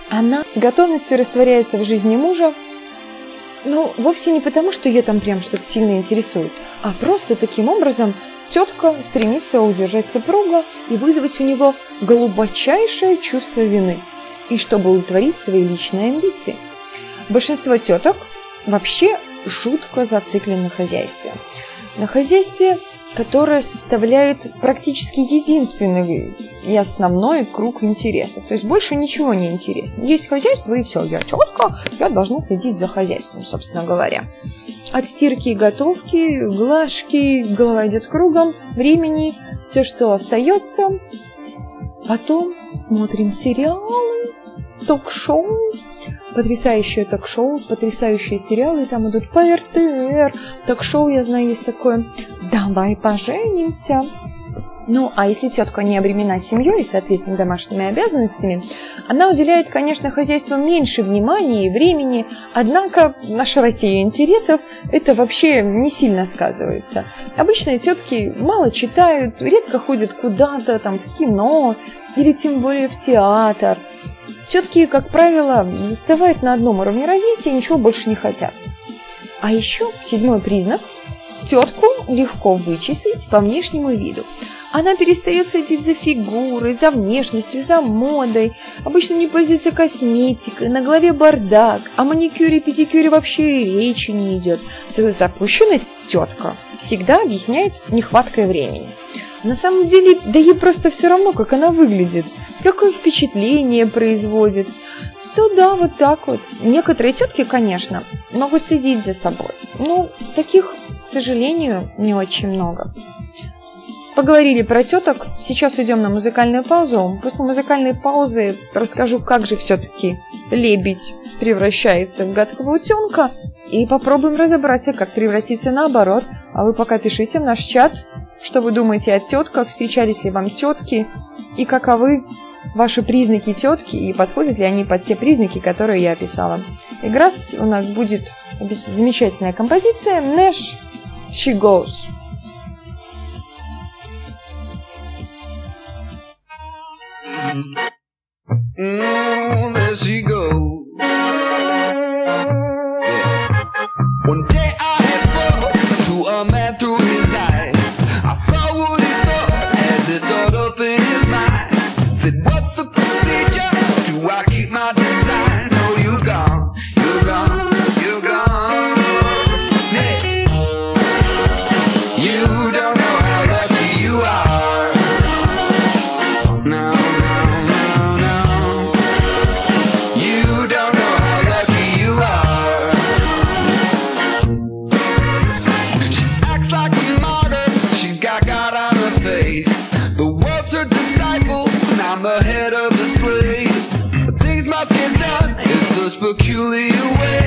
Она с готовностью растворяется в жизни мужа, ну, вовсе не потому, что ее там прям что-то сильно интересует, а просто таким образом тетка стремится удержать супруга и вызвать у него глубочайшее чувство вины, и чтобы удовлетворить свои личные амбиции. Большинство теток вообще жутко зациклен на хозяйстве. На хозяйстве, которое составляет практически единственный и основной круг интересов. То есть больше ничего не интересно. Есть хозяйство и все. Я четко, я должна следить за хозяйством, собственно говоря. От стирки и готовки, глажки, голова идет кругом, времени, все, что остается. Потом смотрим сериалы, ток-шоу, потрясающее ток-шоу, потрясающие сериалы, там идут по РТР, ток-шоу, я знаю, есть такое «Давай поженимся». Ну, а если тетка не обремена семьей и, соответственно, домашними обязанностями, она уделяет, конечно, хозяйству меньше внимания и времени, однако на широте ее интересов это вообще не сильно сказывается. Обычно тетки мало читают, редко ходят куда-то, там, в кино или тем более в театр. Тетки, как правило, застывают на одном уровне развития и ничего больше не хотят. А еще седьмой признак – тетку легко вычислить по внешнему виду. Она перестает следить за фигурой, за внешностью, за модой. Обычно не пользуется косметикой, на голове бардак, о маникюре и педикюре вообще речи не идет. Свою запущенность тетка всегда объясняет нехваткой времени. На самом деле, да ей просто все равно, как она выглядит, какое впечатление производит. То да, вот так вот. Некоторые тетки, конечно, могут следить за собой. Но таких, к сожалению, не очень много. Поговорили про теток, сейчас идем на музыкальную паузу. После музыкальной паузы расскажу, как же все-таки лебедь превращается в гадкого утенка. И попробуем разобраться, как превратиться наоборот. А вы пока пишите в наш чат, что вы думаете о тетках, встречались ли вам тетки и каковы ваши признаки тетки и подходят ли они под те признаки, которые я описала. Игра у нас будет замечательная композиция Nash She Goes.
Mm, there she goes. Yeah. One day I illegally
away.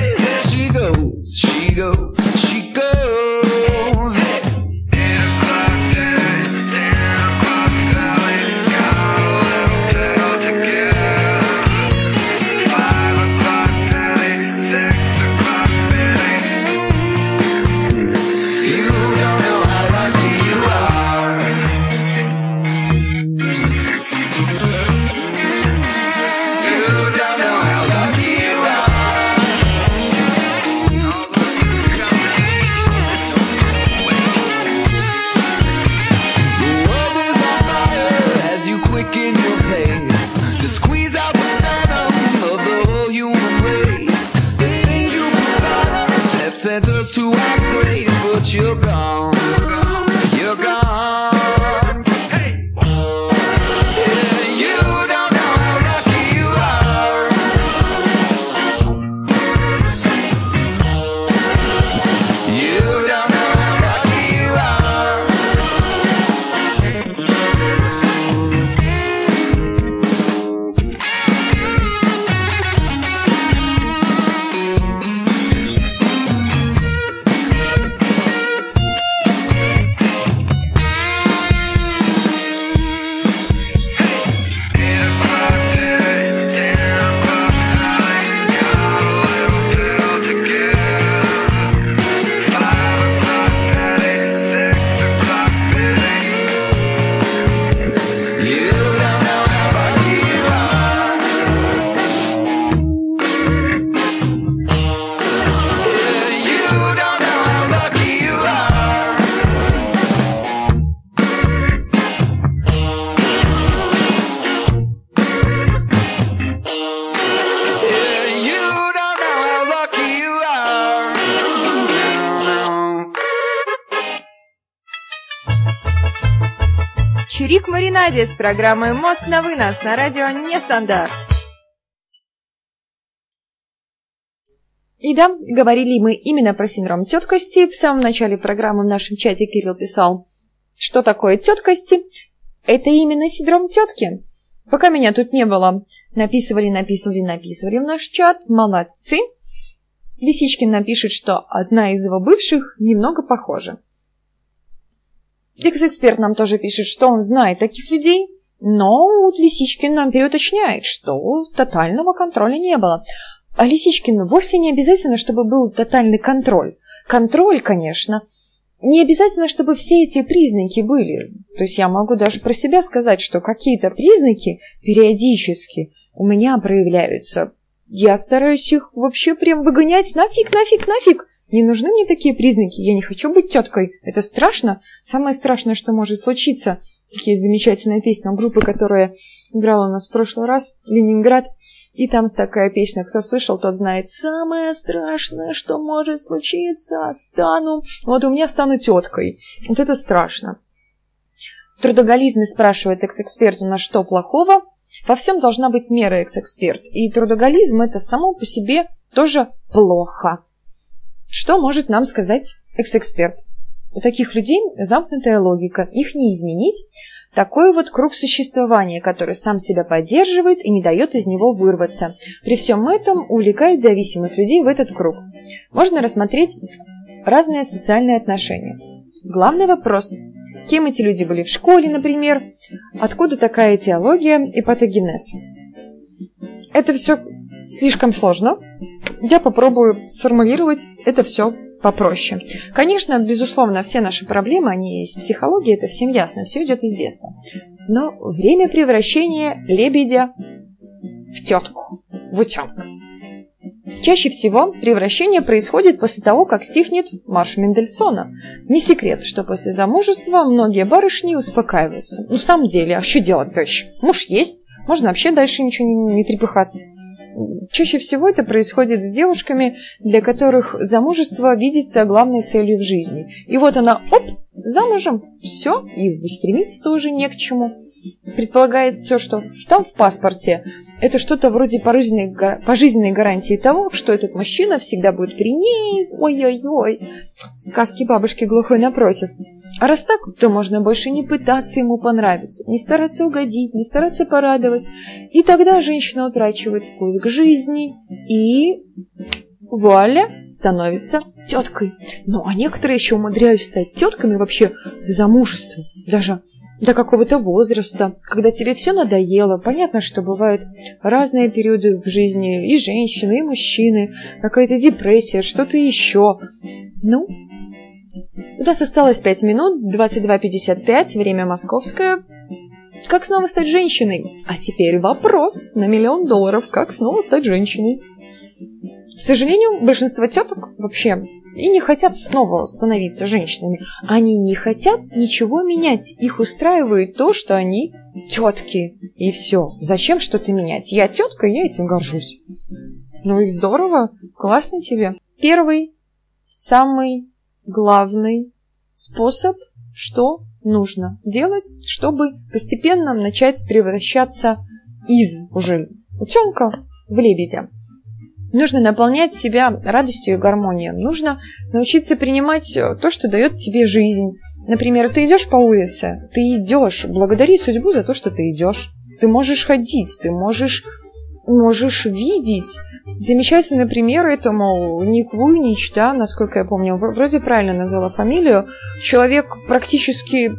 Маринаде с программой «Мост на вынос» на радио «Нестандарт». И да, говорили мы именно про синдром теткости. В самом начале программы в нашем чате Кирилл писал, что такое теткости. Это именно синдром тетки. Пока меня тут не было, написывали, написывали, написывали в наш чат. Молодцы. Лисичкин напишет, что одна из его бывших немного похожа. Экс-эксперт нам тоже пишет, что он знает таких людей, но Лисичкин нам переуточняет, что тотального контроля не было. А Лисичкин вовсе не обязательно, чтобы был тотальный контроль. Контроль, конечно, не обязательно, чтобы все эти признаки были. То есть я могу даже про себя сказать, что какие-то признаки периодически у меня проявляются. Я стараюсь их вообще прям выгонять нафиг, нафиг, нафиг. Не нужны мне такие признаки. Я не хочу быть теткой. Это страшно. Самое страшное, что может случиться. Какие замечательная песня группы, которая играла у нас в прошлый раз, Ленинград. И там такая песня, кто слышал, тот знает. Самое страшное, что может случиться, стану... Вот у меня стану теткой. Вот это страшно. В трудоголизме спрашивает экс-эксперт, у нас что плохого? Во всем должна быть мера, экс-эксперт. И трудоголизм это само по себе тоже плохо. Что может нам сказать экс-эксперт? У таких людей замкнутая логика, их не изменить. Такой вот круг существования, который сам себя поддерживает и не дает из него вырваться. При всем этом увлекает зависимых людей в этот круг. Можно рассмотреть разные социальные отношения. Главный вопрос – кем эти люди были в школе, например? Откуда такая теология и патогенез? Это все слишком сложно. Я попробую сформулировать это все попроще. Конечно, безусловно, все наши проблемы, они есть в психологии, это всем ясно, все идет из детства. Но время превращения лебедя в тетку, в утенка. Чаще всего превращение происходит после того, как стихнет марш Мендельсона. Не секрет, что после замужества многие барышни успокаиваются. Ну, в самом деле, а что делать-то еще? Муж есть, можно вообще дальше ничего не, не трепыхаться. Чаще всего это происходит с девушками, для которых замужество видится главной целью в жизни. И вот она, оп, замужем, все, и стремиться тоже не к чему. Предполагается все, что штамп в паспорте – это что-то вроде пожизненной, пожизненной гарантии того, что этот мужчина всегда будет при ней, ой-ой-ой, сказки бабушки глухой напротив. А раз так, то можно больше не пытаться ему понравиться, не стараться угодить, не стараться порадовать. И тогда женщина утрачивает вкус к жизни и вуаля, становится теткой. Ну, а некоторые еще умудряются стать тетками вообще до замужества, даже до какого-то возраста, когда тебе все надоело. Понятно, что бывают разные периоды в жизни и женщины, и мужчины, какая-то депрессия, что-то еще. Ну, у нас осталось 5 минут, 22.55, время московское. Как снова стать женщиной? А теперь вопрос на миллион долларов. Как снова стать женщиной? К сожалению, большинство теток вообще и не хотят снова становиться женщинами. Они не хотят ничего менять. Их устраивает то, что они тетки. И все. Зачем что-то менять? Я тетка, я этим горжусь. Ну и здорово. Классно тебе. Первый, самый главный способ, что нужно делать, чтобы постепенно начать превращаться из уже утенка в лебедя. Нужно наполнять себя радостью и гармонией. Нужно научиться принимать то, что дает тебе жизнь. Например, ты идешь по улице, ты идешь, благодари судьбу за то, что ты идешь. Ты можешь ходить, ты можешь, можешь видеть. Замечательный пример этому Ник Вуйнич, да, насколько я помню, вроде правильно назвала фамилию. Человек практически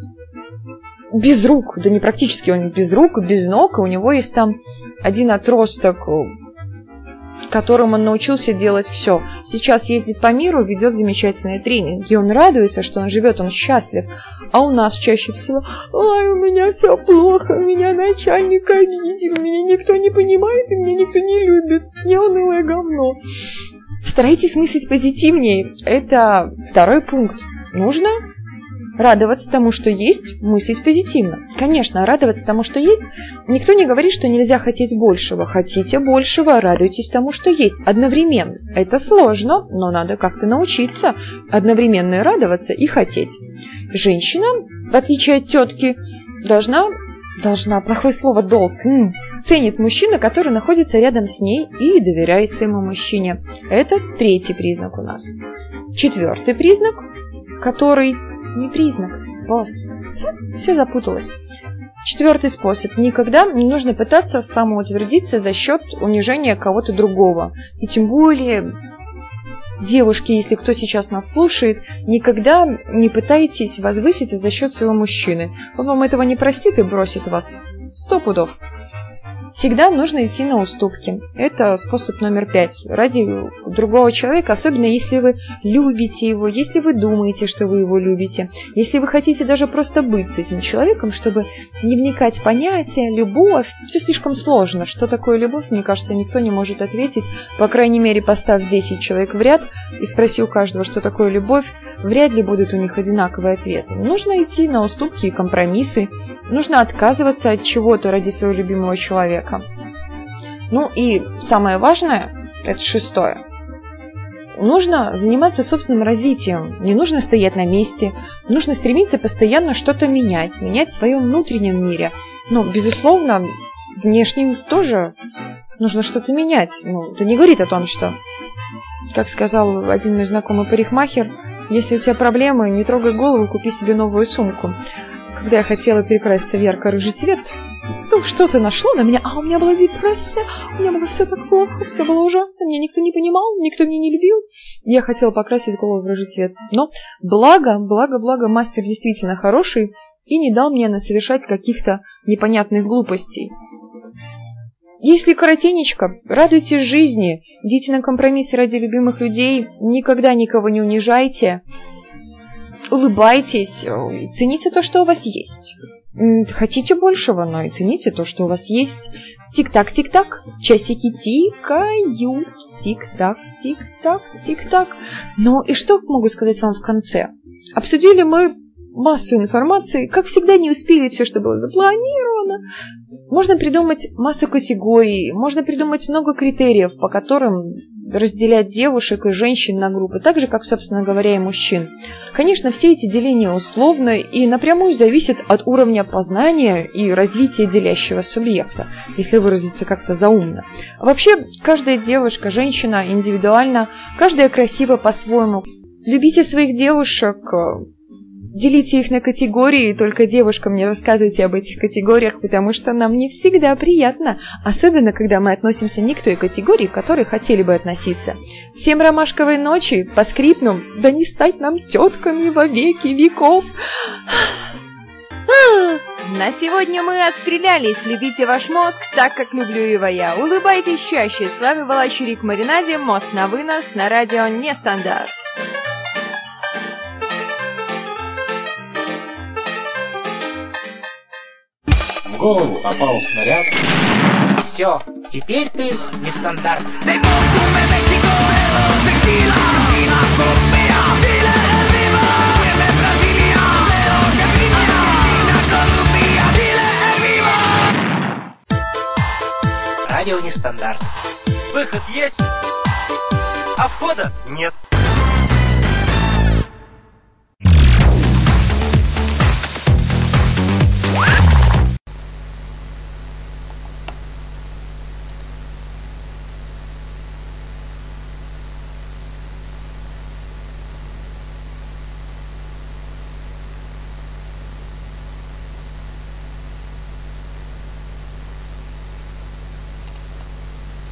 без рук, да не практически, он без рук, без ног, и у него есть там один отросток которым он научился делать все. Сейчас ездит по миру, ведет замечательные тренинги. Он радуется, что он живет, он счастлив. А у нас чаще всего «Ой, у меня все плохо, меня начальник обидел, меня никто не понимает и меня никто не любит. Я унылое говно». Старайтесь мыслить позитивнее. Это второй пункт. Нужно радоваться тому, что есть, мыслить позитивно. Конечно, радоваться тому, что есть, никто не говорит, что нельзя хотеть большего. Хотите большего, радуйтесь тому, что есть. Одновременно. Это сложно, но надо как-то научиться одновременно и радоваться, и хотеть. Женщина, в отличие от тетки, должна, должна, плохое слово, долг, м, ценит мужчина, который находится рядом с ней и доверяет своему мужчине. Это третий признак у нас. Четвертый признак, который не признак, способ. Все запуталось. Четвертый способ. Никогда не нужно пытаться самоутвердиться за счет унижения кого-то другого. И тем более, девушки, если кто сейчас нас слушает, никогда не пытайтесь возвыситься за счет своего мужчины. Он вам этого не простит и бросит вас. Сто пудов. Всегда нужно идти на уступки. Это способ номер пять. Ради другого человека, особенно если вы любите его, если вы думаете, что вы его любите, если вы хотите даже просто быть с этим человеком, чтобы не вникать в понятия, любовь. Все слишком сложно. Что такое любовь, мне кажется, никто не может ответить. По крайней мере, поставь 10 человек в ряд и спроси у каждого, что такое любовь, вряд ли будут у них одинаковые ответы. Нужно идти на уступки и компромиссы. Нужно отказываться от чего-то ради своего любимого человека. Ну и самое важное, это шестое. Нужно заниматься собственным развитием, не нужно стоять на месте, нужно стремиться постоянно что-то менять, менять в своем внутреннем мире. Но, безусловно, внешним тоже нужно что-то менять. Ну, это не говорит о том, что, как сказал один мой знакомый парикмахер, если у тебя проблемы, не трогай голову, купи себе новую сумку. Когда я хотела перекраситься в ярко-рыжий цвет, ну, что-то нашло на меня, а у меня была депрессия, у меня было все так плохо, все было ужасно, меня никто не понимал, никто меня не любил. Я хотела покрасить голову в рыжий цвет. Но благо, благо, благо, мастер действительно хороший и не дал мне совершать каких-то непонятных глупостей. Если коротенечко, радуйтесь жизни, идите на компромиссы ради любимых людей, никогда никого не унижайте, улыбайтесь, э, цените то, что у вас есть. Хотите большего, но и цените то, что у вас есть. Тик-так, тик-так, часики тикают, тик-так, тик-так, тик-так. Ну и что могу сказать вам в конце? Обсудили мы массу информации, как всегда не успели все, что было запланировано. Можно придумать массу категорий, можно придумать много критериев, по которым разделять девушек и женщин на группы, так же, как, собственно говоря, и мужчин. Конечно, все эти деления условны и напрямую зависят от уровня познания и развития делящего субъекта, если выразиться как-то заумно. Вообще, каждая девушка, женщина индивидуально, каждая красива по-своему. Любите своих девушек, Делите их на категории, только девушкам не рассказывайте об этих категориях, потому что нам не всегда приятно, особенно когда мы относимся не к той категории, к которой хотели бы относиться. Всем ромашковой ночи, по скрипнум, да не стать нам тетками во веки веков.
На сегодня мы отстрелялись. Любите ваш мозг так, как люблю его я. Улыбайтесь чаще. С вами была Чурик Маринаде. Мозг на вынос на радио Нестандарт.
Голову попал снаряд.
Все, теперь ты нестандарт. Радио нестандарт.
Выход есть, а входа нет.